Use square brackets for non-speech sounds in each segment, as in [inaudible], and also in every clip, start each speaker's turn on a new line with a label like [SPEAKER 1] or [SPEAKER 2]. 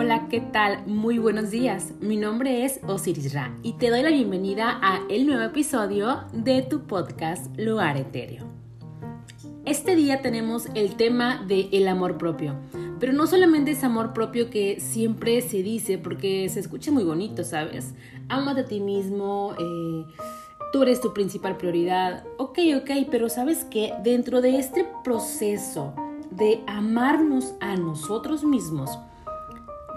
[SPEAKER 1] Hola, ¿qué tal? Muy buenos días. Mi nombre es Osiris Ra y te doy la bienvenida a el nuevo episodio de tu podcast Lugar Etéreo. Este día tenemos el tema de el amor propio, pero no solamente es amor propio que siempre se dice porque se escucha muy bonito, ¿sabes? Amate a ti mismo, eh, tú eres tu principal prioridad. Ok, ok, pero ¿sabes qué? Dentro de este proceso de amarnos a nosotros mismos,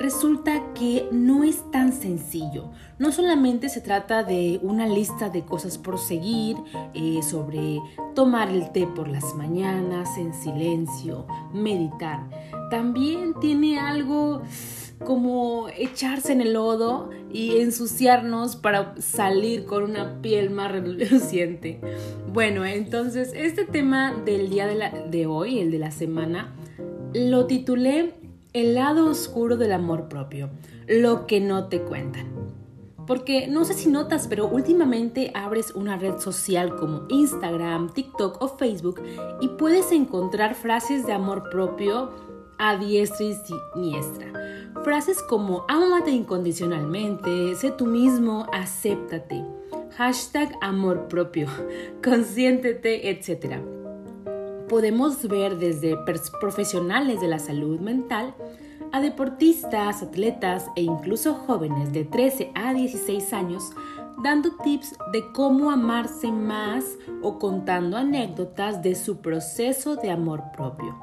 [SPEAKER 1] resulta que no es tan sencillo. No solamente se trata de una lista de cosas por seguir, eh, sobre tomar el té por las mañanas en silencio, meditar. También tiene algo como echarse en el lodo y ensuciarnos para salir con una piel más reluciente. Bueno, entonces este tema del día de, de hoy, el de la semana, lo titulé El lado oscuro del amor propio, lo que no te cuentan. Porque no sé si notas, pero últimamente abres una red social como Instagram, TikTok o Facebook y puedes encontrar frases de amor propio a diestra y siniestra. Frases como ámate incondicionalmente, sé tú mismo, acéptate, hashtag amor propio, [laughs] consiéntete, etc. Podemos ver desde profesionales de la salud mental a deportistas, atletas e incluso jóvenes de 13 a 16 años dando tips de cómo amarse más o contando anécdotas de su proceso de amor propio.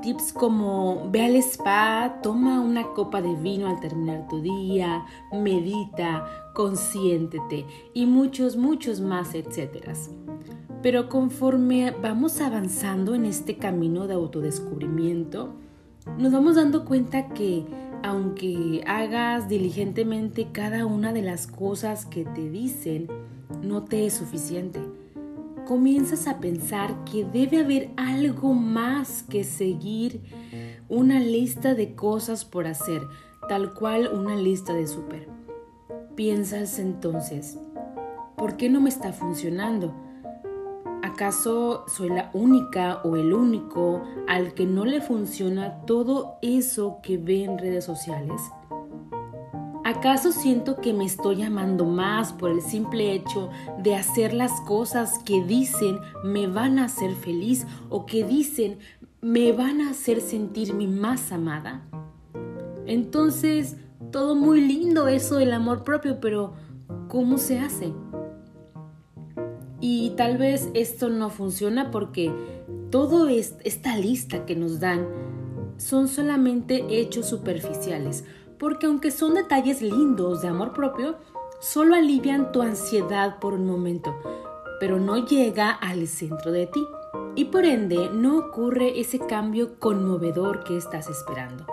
[SPEAKER 1] Tips como ve al spa, toma una copa de vino al terminar tu día, medita, consiéntete y muchos, muchos más, etcétera. Pero conforme vamos avanzando en este camino de autodescubrimiento, nos vamos dando cuenta que aunque hagas diligentemente cada una de las cosas que te dicen, no te es suficiente comienzas a pensar que debe haber algo más que seguir una lista de cosas por hacer, tal cual una lista de súper. Piensas entonces, ¿por qué no me está funcionando? ¿Acaso soy la única o el único al que no le funciona todo eso que ve en redes sociales? ¿Acaso siento que me estoy amando más por el simple hecho de hacer las cosas que dicen me van a hacer feliz o que dicen me van a hacer sentirme más amada? Entonces, todo muy lindo eso del amor propio, pero ¿cómo se hace? Y tal vez esto no funciona porque todo esta lista que nos dan son solamente hechos superficiales porque aunque son detalles lindos de amor propio, solo alivian tu ansiedad por un momento, pero no llega al centro de ti y por ende no ocurre ese cambio conmovedor que estás esperando.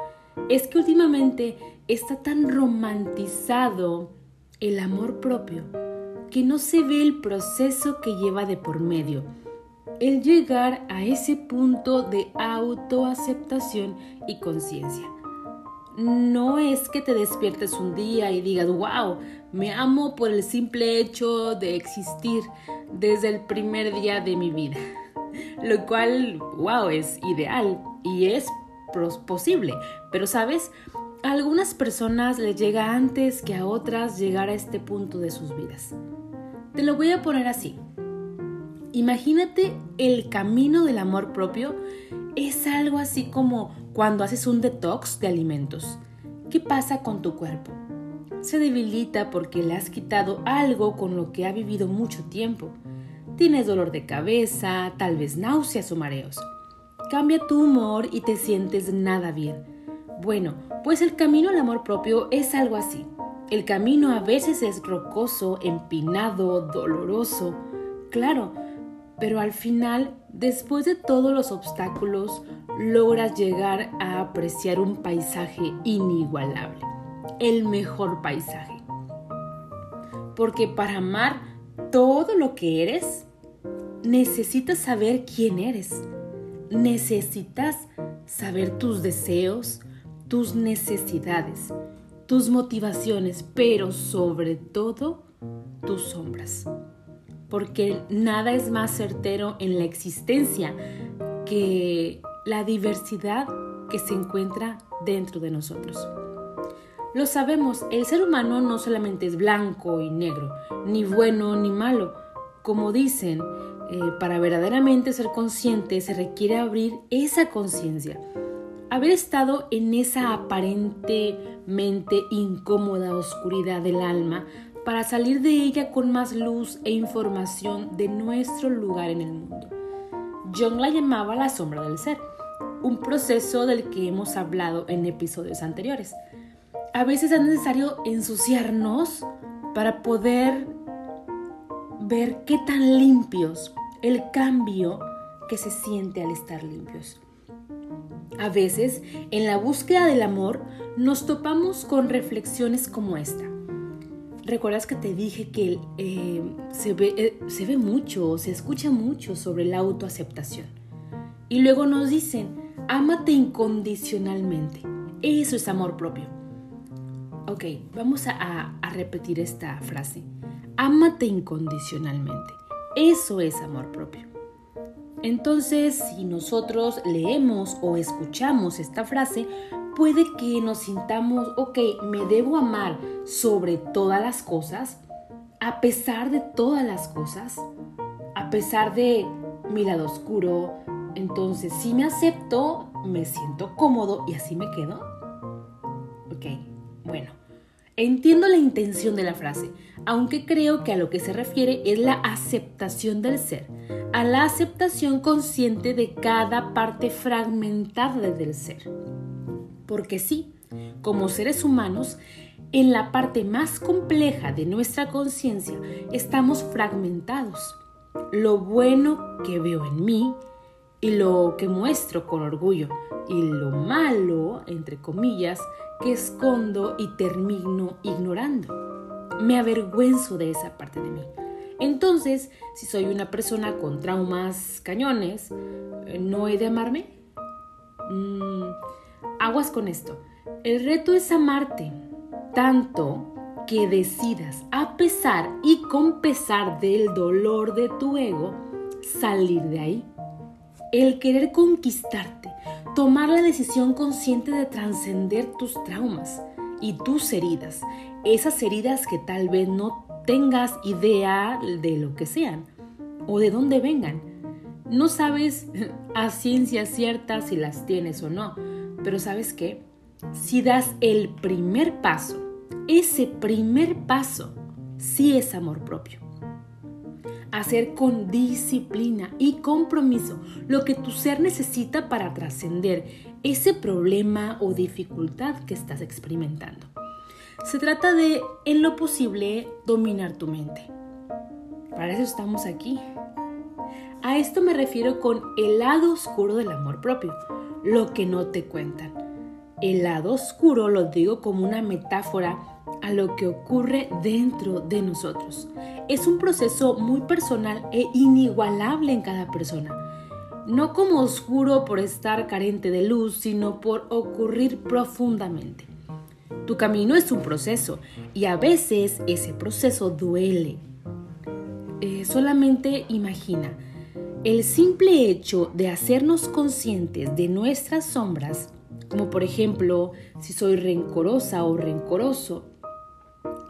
[SPEAKER 1] Es que últimamente está tan romantizado el amor propio que no se ve el proceso que lleva de por medio. El llegar a ese punto de autoaceptación y conciencia no es que te despiertes un día y digas, wow, me amo por el simple hecho de existir desde el primer día de mi vida. [laughs] Lo cual, wow, es ideal y es posible. Pero sabes, a algunas personas les llega antes que a otras llegar a este punto de sus vidas. Te lo voy a poner así. Imagínate el camino del amor propio es algo así como cuando haces un detox de alimentos. ¿Qué pasa con tu cuerpo? Se debilita porque le has quitado algo con lo que ha vivido mucho tiempo. Tienes dolor de cabeza, tal vez náuseas o mareos. Cambia tu humor y te sientes nada bien. Bueno, pues el camino al amor propio es algo así. El camino a veces es rocoso, empinado, doloroso. Claro, pero al final, después de todos los obstáculos, logras llegar a apreciar un paisaje inigualable, el mejor paisaje. Porque para amar todo lo que eres, necesitas saber quién eres. Necesitas saber tus deseos, tus necesidades, tus motivaciones, pero sobre todo tus sombras porque nada es más certero en la existencia que la diversidad que se encuentra dentro de nosotros. Lo sabemos, el ser humano no solamente es blanco y negro, ni bueno ni malo. Como dicen, eh, para verdaderamente ser consciente se requiere abrir esa conciencia, haber estado en esa aparentemente incómoda oscuridad del alma para salir de ella con más luz e información de nuestro lugar en el mundo. John la llamaba la sombra del ser, un proceso del que hemos hablado en episodios anteriores a veces es necesario ensuciarnos para poder ver qué tan limpios, el cambio que se siente al estar limpios. A veces, en la búsqueda del amor, nos topamos con reflexiones como esta. ¿Recuerdas que te dije que eh, se, ve, eh, se mucho, se escucha mucho sobre la autoaceptación? Y luego nos dicen, ámate incondicionalmente. Eso es amor propio. Ok, vamos a, repetir esta frase. Ámate incondicionalmente. Eso es amor propio. Entonces, si nosotros leemos o escuchamos esta frase, puede que nos sintamos, ok, me debo amar sobre todas las cosas, a pesar de todas las cosas, a pesar de mi lado oscuro. Entonces, si me acepto, me siento cómodo y así me quedo. Ok, bueno, Entiendo la intención de la frase, aunque creo que a lo que se refiere es la aceptación del ser, a la aceptación consciente de cada parte fragmentada del ser. Porque sí, como seres humanos, en la parte más compleja de nuestra conciencia estamos fragmentados. Lo bueno que veo en mí y lo que muestro con orgullo y lo malo, entre comillas, que escondo y termino ignorando. Me avergüenzo de esa parte de mí. Entonces, si soy una persona con traumas cañones, ¿no he de amarme? Mm, aguas con esto. El reto es amarte tanto que decidas, a pesar y con pesar del dolor de tu ego, salir de ahí. El querer conquistarte, tomar la decisión consciente de trascender tus traumas y tus heridas, esas heridas que tal vez no tengas idea de lo que sean o de dónde vengan. No sabes [laughs] a ciencia cierta si las tienes o no, pero sabes qué? Si das el primer paso, ese primer paso sí es amor propio hacer con disciplina y compromiso lo que tu ser necesita para trascender ese problema o dificultad que estás experimentando. Se trata de, en lo posible, dominar tu mente. Para eso estamos aquí. A esto me refiero con el lado oscuro del amor propio, lo que no te cuentan. El lado oscuro lo digo como una metáfora a lo que ocurre dentro de nosotros. Es un proceso muy personal e inigualable en cada persona. No como oscuro por estar carente de luz, sino por ocurrir profundamente. Tu camino es un proceso y a veces ese proceso duele. Eh, solamente imagina, el simple hecho de hacernos conscientes de nuestras sombras, como por ejemplo si soy rencorosa o rencoroso,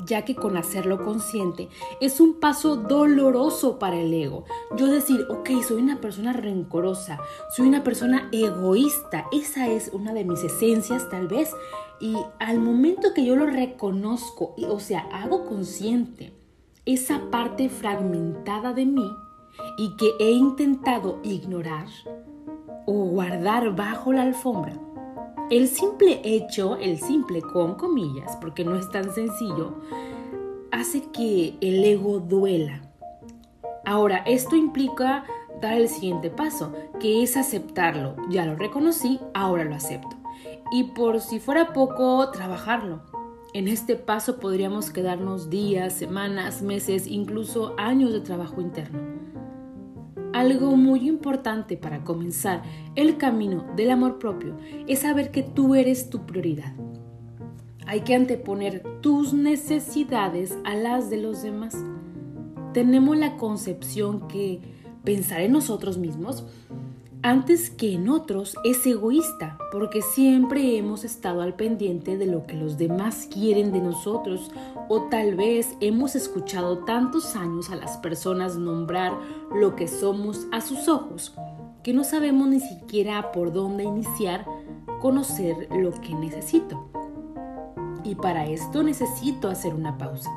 [SPEAKER 1] ya que con hacerlo consciente es un paso doloroso para el ego. Yo decir, ok, soy una persona rencorosa, soy una persona egoísta, esa es una de mis esencias tal vez, y al momento que yo lo reconozco, o sea, hago consciente esa parte fragmentada de mí y que he intentado ignorar o guardar bajo la alfombra, el simple hecho, el simple con comillas, porque no es tan sencillo, hace que el ego duela. Ahora, esto implica dar el siguiente paso, que es aceptarlo. Ya lo reconocí, ahora lo acepto. Y por si fuera poco, trabajarlo. En este paso podríamos quedarnos días, semanas, meses, incluso años de trabajo interno. Algo muy importante para comenzar el camino del amor propio es saber que tú eres tu prioridad. Hay que anteponer tus necesidades a las de los demás. Tenemos la concepción que pensar en nosotros mismos antes que en otros es egoísta, porque siempre hemos estado al pendiente de lo que los demás quieren de nosotros, o tal vez hemos escuchado tantos años a las personas nombrar lo que somos a sus ojos, que no sabemos ni siquiera por dónde iniciar conocer lo que necesito. Y para esto necesito hacer una pausa,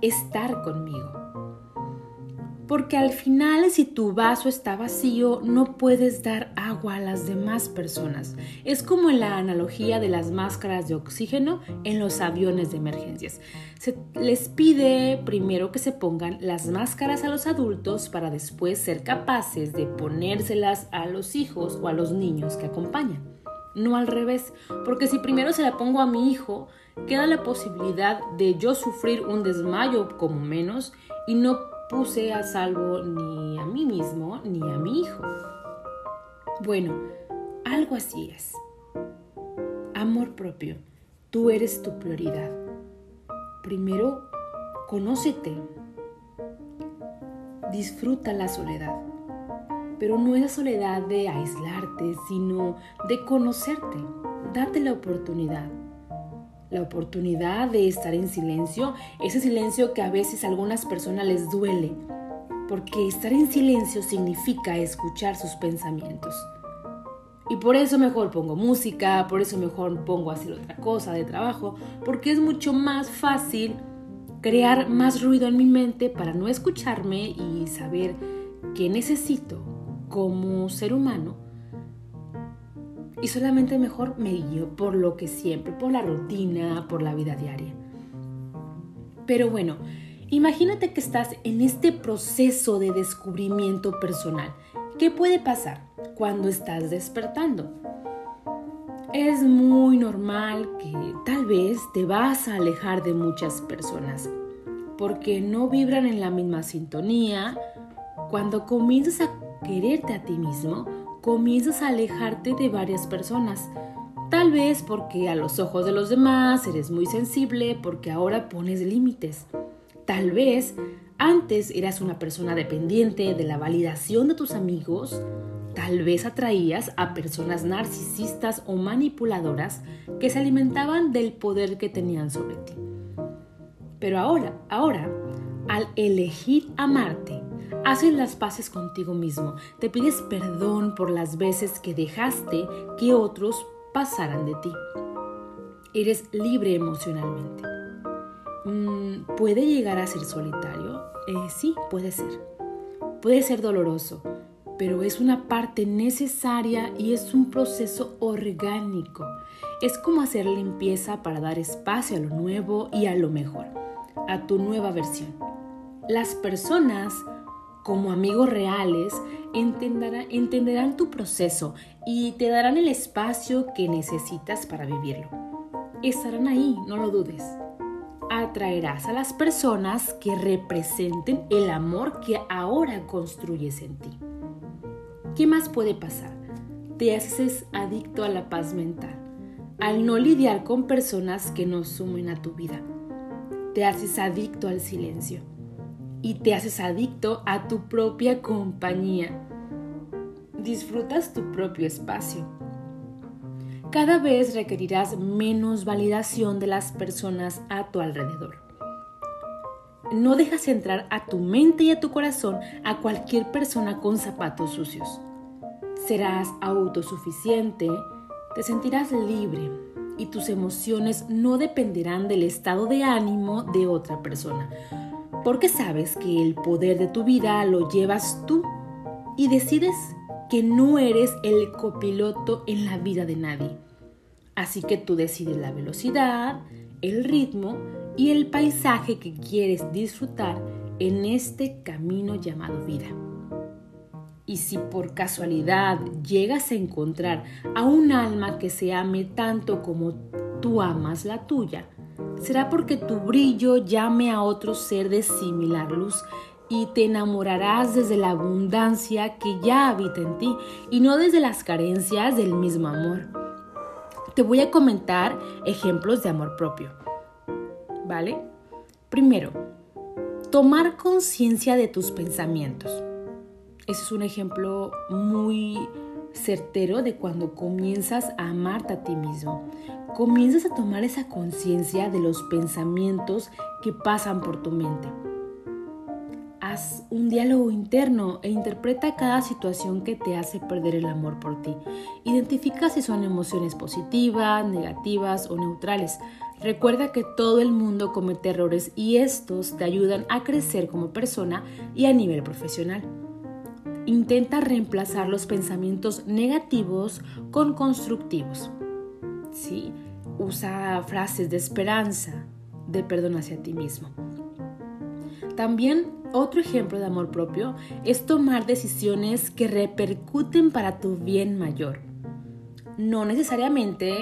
[SPEAKER 1] estar conmigo porque al final si tu vaso está vacío no puedes dar agua a las demás personas. Es como en la analogía de las máscaras de oxígeno en los aviones de emergencias. Se les pide primero que se pongan las máscaras a los adultos para después ser capaces de ponérselas a los hijos o a los niños que acompañan. No al revés, porque si primero se la pongo a mi hijo, queda la posibilidad de yo sufrir un desmayo como menos y no puse a salvo ni a mí mismo ni a mi hijo. Bueno, algo así es. Amor propio, tú eres tu prioridad. Primero, conócete. Disfruta la soledad. Pero no es la soledad de aislarte, sino de conocerte. Date la oportunidad la oportunidad de estar en silencio, ese silencio que a veces a algunas personas les duele, porque estar en silencio significa escuchar sus pensamientos. Y por eso mejor pongo música, por eso mejor pongo a hacer otra cosa de trabajo, porque es mucho más fácil crear más ruido en mi mente para no escucharme y saber qué necesito como ser humano y solamente mejor me guío por lo que siempre, por la rutina, por la vida diaria. Pero bueno, imagínate que estás en este proceso de descubrimiento personal. ¿Qué puede pasar cuando estás despertando? Es muy normal que tal vez te vas a alejar de muchas personas porque no vibran en la misma sintonía. Cuando comienzas a quererte a ti mismo, comienzas a alejarte de varias personas. Tal vez porque a los ojos de los demás eres muy sensible, porque ahora pones límites. Tal vez antes eras una persona dependiente de la validación de tus amigos. Tal vez atraías a personas narcisistas o manipuladoras que se alimentaban del poder que tenían sobre ti. Pero ahora, ahora, al elegir amarte, Haces las paces contigo mismo, te pides perdón por las veces que dejaste que otros pasaran de ti. Eres libre emocionalmente. Mm, ¿Puede llegar a ser solitario? Eh, sí, puede ser. Puede ser doloroso, pero es una parte necesaria y es un proceso orgánico. Es como hacer limpieza para dar espacio a lo nuevo y a lo mejor, a tu nueva versión. Las personas como amigos reales, entenderán, tu proceso y te darán el espacio que necesitas para vivirlo. Estarán ahí, no lo dudes. Atraerás a las personas que representen el amor que ahora construyes en ti. ¿Qué más puede pasar? Te haces adicto a la paz mental, al no lidiar con personas que no sumen a tu vida. Te haces adicto al silencio y te haces adicto a tu propia compañía. Disfrutas tu propio espacio. Cada vez requerirás menos validación de las personas a tu alrededor. No dejas entrar a tu mente y a tu corazón a cualquier persona con zapatos sucios. Serás autosuficiente, te sentirás libre y tus emociones no dependerán del estado de ánimo de otra persona porque sabes que el poder de tu vida lo llevas tú y decides que no eres el copiloto en la vida de nadie. Así que tú decides la velocidad, el ritmo y el paisaje que quieres disfrutar en este camino llamado vida. Y si por casualidad llegas a encontrar a un alma que se ame tanto como tú amas la tuya, será porque tu brillo llame a otro ser de similar luz y te enamorarás desde la abundancia que ya habita en ti y no desde las carencias del mismo amor. Te voy a comentar ejemplos de amor propio. ¿Vale? Primero, tomar conciencia de tus pensamientos. Ese es un ejemplo muy certero de cuando comienzas a amarte a ti mismo. Comienzas a tomar esa conciencia de los pensamientos que pasan por tu mente. Haz un diálogo interno e interpreta cada situación que te hace perder el amor por ti. Identifica si son emociones positivas, negativas o neutrales. Recuerda que todo el mundo comete errores y estos te ayudan a crecer como persona y a nivel profesional. Intenta reemplazar los pensamientos negativos con constructivos. ¿Sí? Usa frases de esperanza, de perdón hacia ti mismo. También otro ejemplo de amor propio es tomar decisiones que repercuten para tu bien mayor. No necesariamente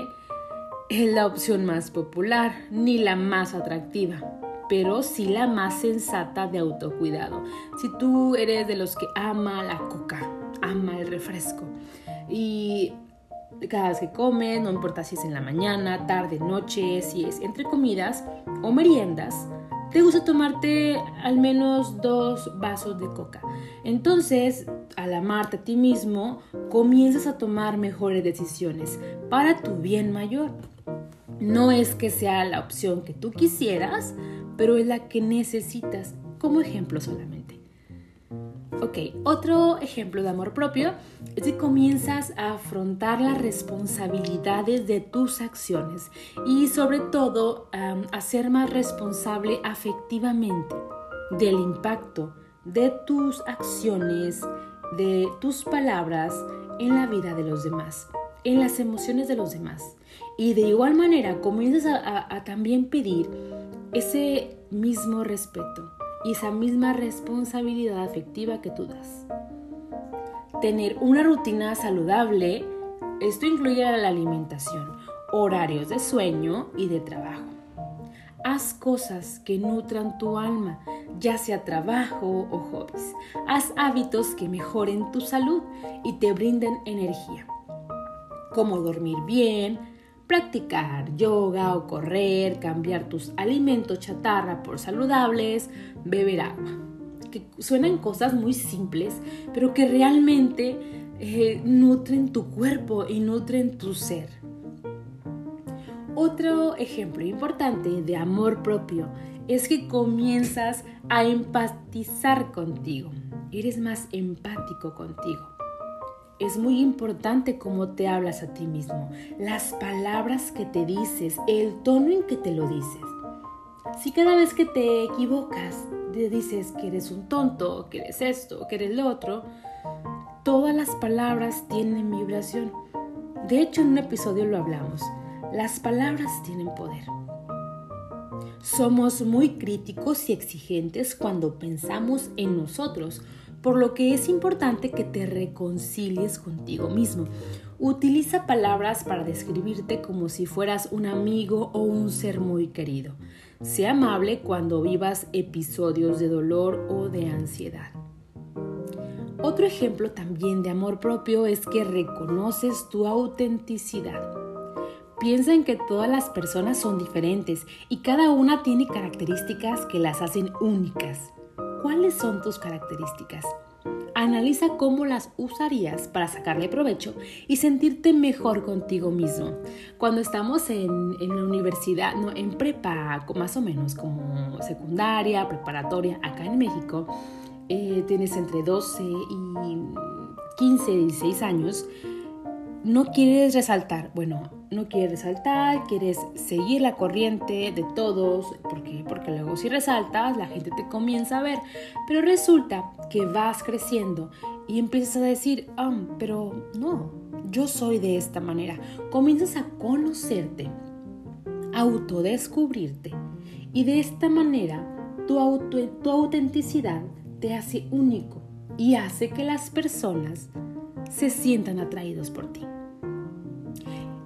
[SPEAKER 1] es la opción más popular ni la más atractiva, pero sí la más sensata de autocuidado. Si tú eres de los que ama la coca, ama el refresco y cada vez que comes, no importa si es en la mañana, tarde, noche, si es entre comidas o meriendas, te gusta tomarte al menos dos vasos de coca. Entonces, al amarte a ti mismo, comienzas a tomar mejores decisiones para tu bien mayor. No es que sea la opción que tú quisieras, pero es la que necesitas como ejemplo solamente. Ok, otro ejemplo de amor propio es que comienzas a afrontar las responsabilidades de tus acciones y sobre todo a ser más responsable afectivamente del impacto de tus acciones, de tus palabras en la vida de los demás, en las emociones de los demás. Y de igual manera comienzas a también pedir ese mismo respeto y esa misma responsabilidad afectiva que tú das. Tener una rutina saludable, esto incluye la alimentación, horarios de sueño y de trabajo. Haz cosas que nutran tu alma, ya sea trabajo o hobbies. Haz hábitos que mejoren tu salud y te brinden energía, como dormir bien, practicar yoga o correr, cambiar tus alimentos chatarra por saludables, beber agua. Que suenan cosas muy simples, pero que realmente eh, nutren tu cuerpo y nutren tu ser. Otro ejemplo importante de amor propio es que comienzas a empatizar contigo. Eres más empático contigo es muy importante cómo te hablas a ti mismo, las palabras que te dices, el tono en que te lo dices. Si cada vez que te equivocas te dices que eres un tonto, que eres esto, que eres lo otro, todas las palabras tienen vibración. De hecho, en un episodio lo hablamos. Las palabras tienen poder. Somos muy críticos y exigentes cuando pensamos en nosotros por lo que es importante que te reconcilies contigo mismo. Utiliza palabras para describirte como si fueras un amigo o un ser muy querido. Sea amable cuando vivas episodios de dolor o de ansiedad. Otro ejemplo también de amor propio es que reconoces tu autenticidad. Piensa en que todas las personas son diferentes y cada una tiene características que las hacen únicas. ¿Cuáles son tus características? Analiza cómo las usarías para sacarle provecho y sentirte mejor contigo mismo. Cuando estamos en, la universidad, no, en prepa, más o menos como secundaria, preparatoria, acá en México, eh, tienes entre 12 y 15, 16 años, no quieres resaltar, bueno, no quieres resaltar, quieres seguir la corriente de todos, porque, porque luego si resaltas la gente te comienza a ver, pero resulta que vas creciendo y empiezas a decir, ah, pero no, yo soy de esta manera. Comienzas a conocerte, a autodescubrirte y de esta manera tu, auto, tu autenticidad te hace único y hace que las personas se sientan atraídos por ti.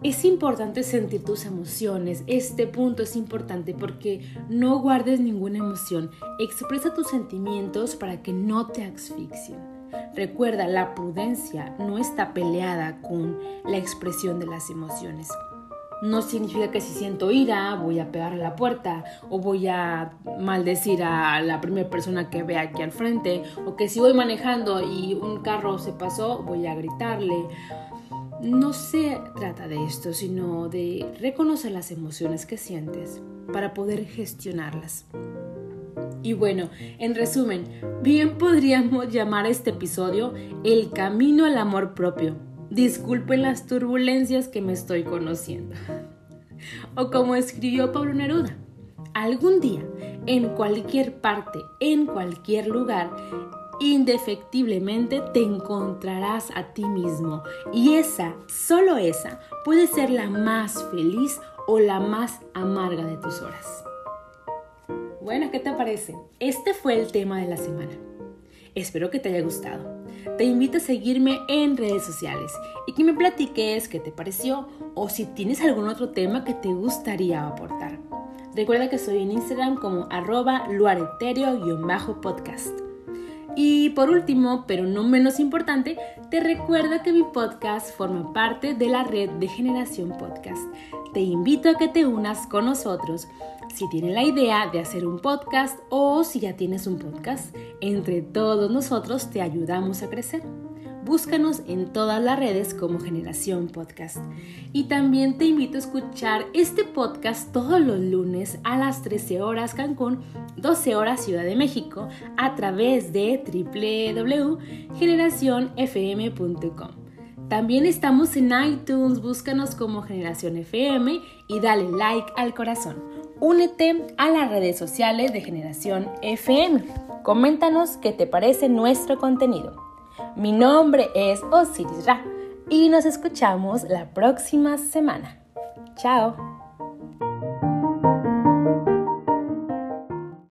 [SPEAKER 1] Es importante sentir tus emociones. Este punto es importante porque no guardes ninguna emoción. Expresa tus sentimientos para que no te asfixien. Recuerda, la prudencia no está peleada con la expresión de las emociones. no significa que si siento ira voy a pegar a la puerta o voy a maldecir a la primera persona que vea aquí al frente o que si voy manejando y un carro se pasó voy a gritarle. No se trata de esto, sino de reconocer las emociones que sientes para poder gestionarlas. Y bueno, en resumen, bien podríamos llamar este episodio El camino al amor propio Disculpen las turbulencias que me estoy conociendo. O como escribió Pablo Neruda, algún día, en cualquier parte, en cualquier lugar, indefectiblemente te encontrarás a ti mismo. Y esa, solo esa, puede ser la más feliz o la más amarga de tus horas. Bueno, ¿qué te parece? Este fue el tema de la semana. Espero que te haya gustado. Te invito a seguirme en redes sociales y que me platiques qué te pareció o si tienes algún otro tema que te gustaría aportar. Recuerda que soy en Instagram como arroba luareterio-podcast. Y por último, pero no menos importante, te recuerdo que mi podcast forma parte de la red de Generación Podcast. Te invito a que te unas con nosotros si tienes la idea de hacer un podcast o si ya tienes un podcast. Entre todos nosotros te ayudamos a crecer. Búscanos en todas las redes como Generación Podcast. Y también te invito a escuchar este podcast todos los lunes a las 13 horas Cancún, 12 horas Ciudad de México a través de www.generacionfm.com. También estamos en iTunes, búscanos como Generación FM y dale like al corazón únete a las redes sociales de Generación FM. Coméntanos qué te parece nuestro contenido. Mi nombre es Osiris Ra y nos escuchamos la próxima semana. Chao.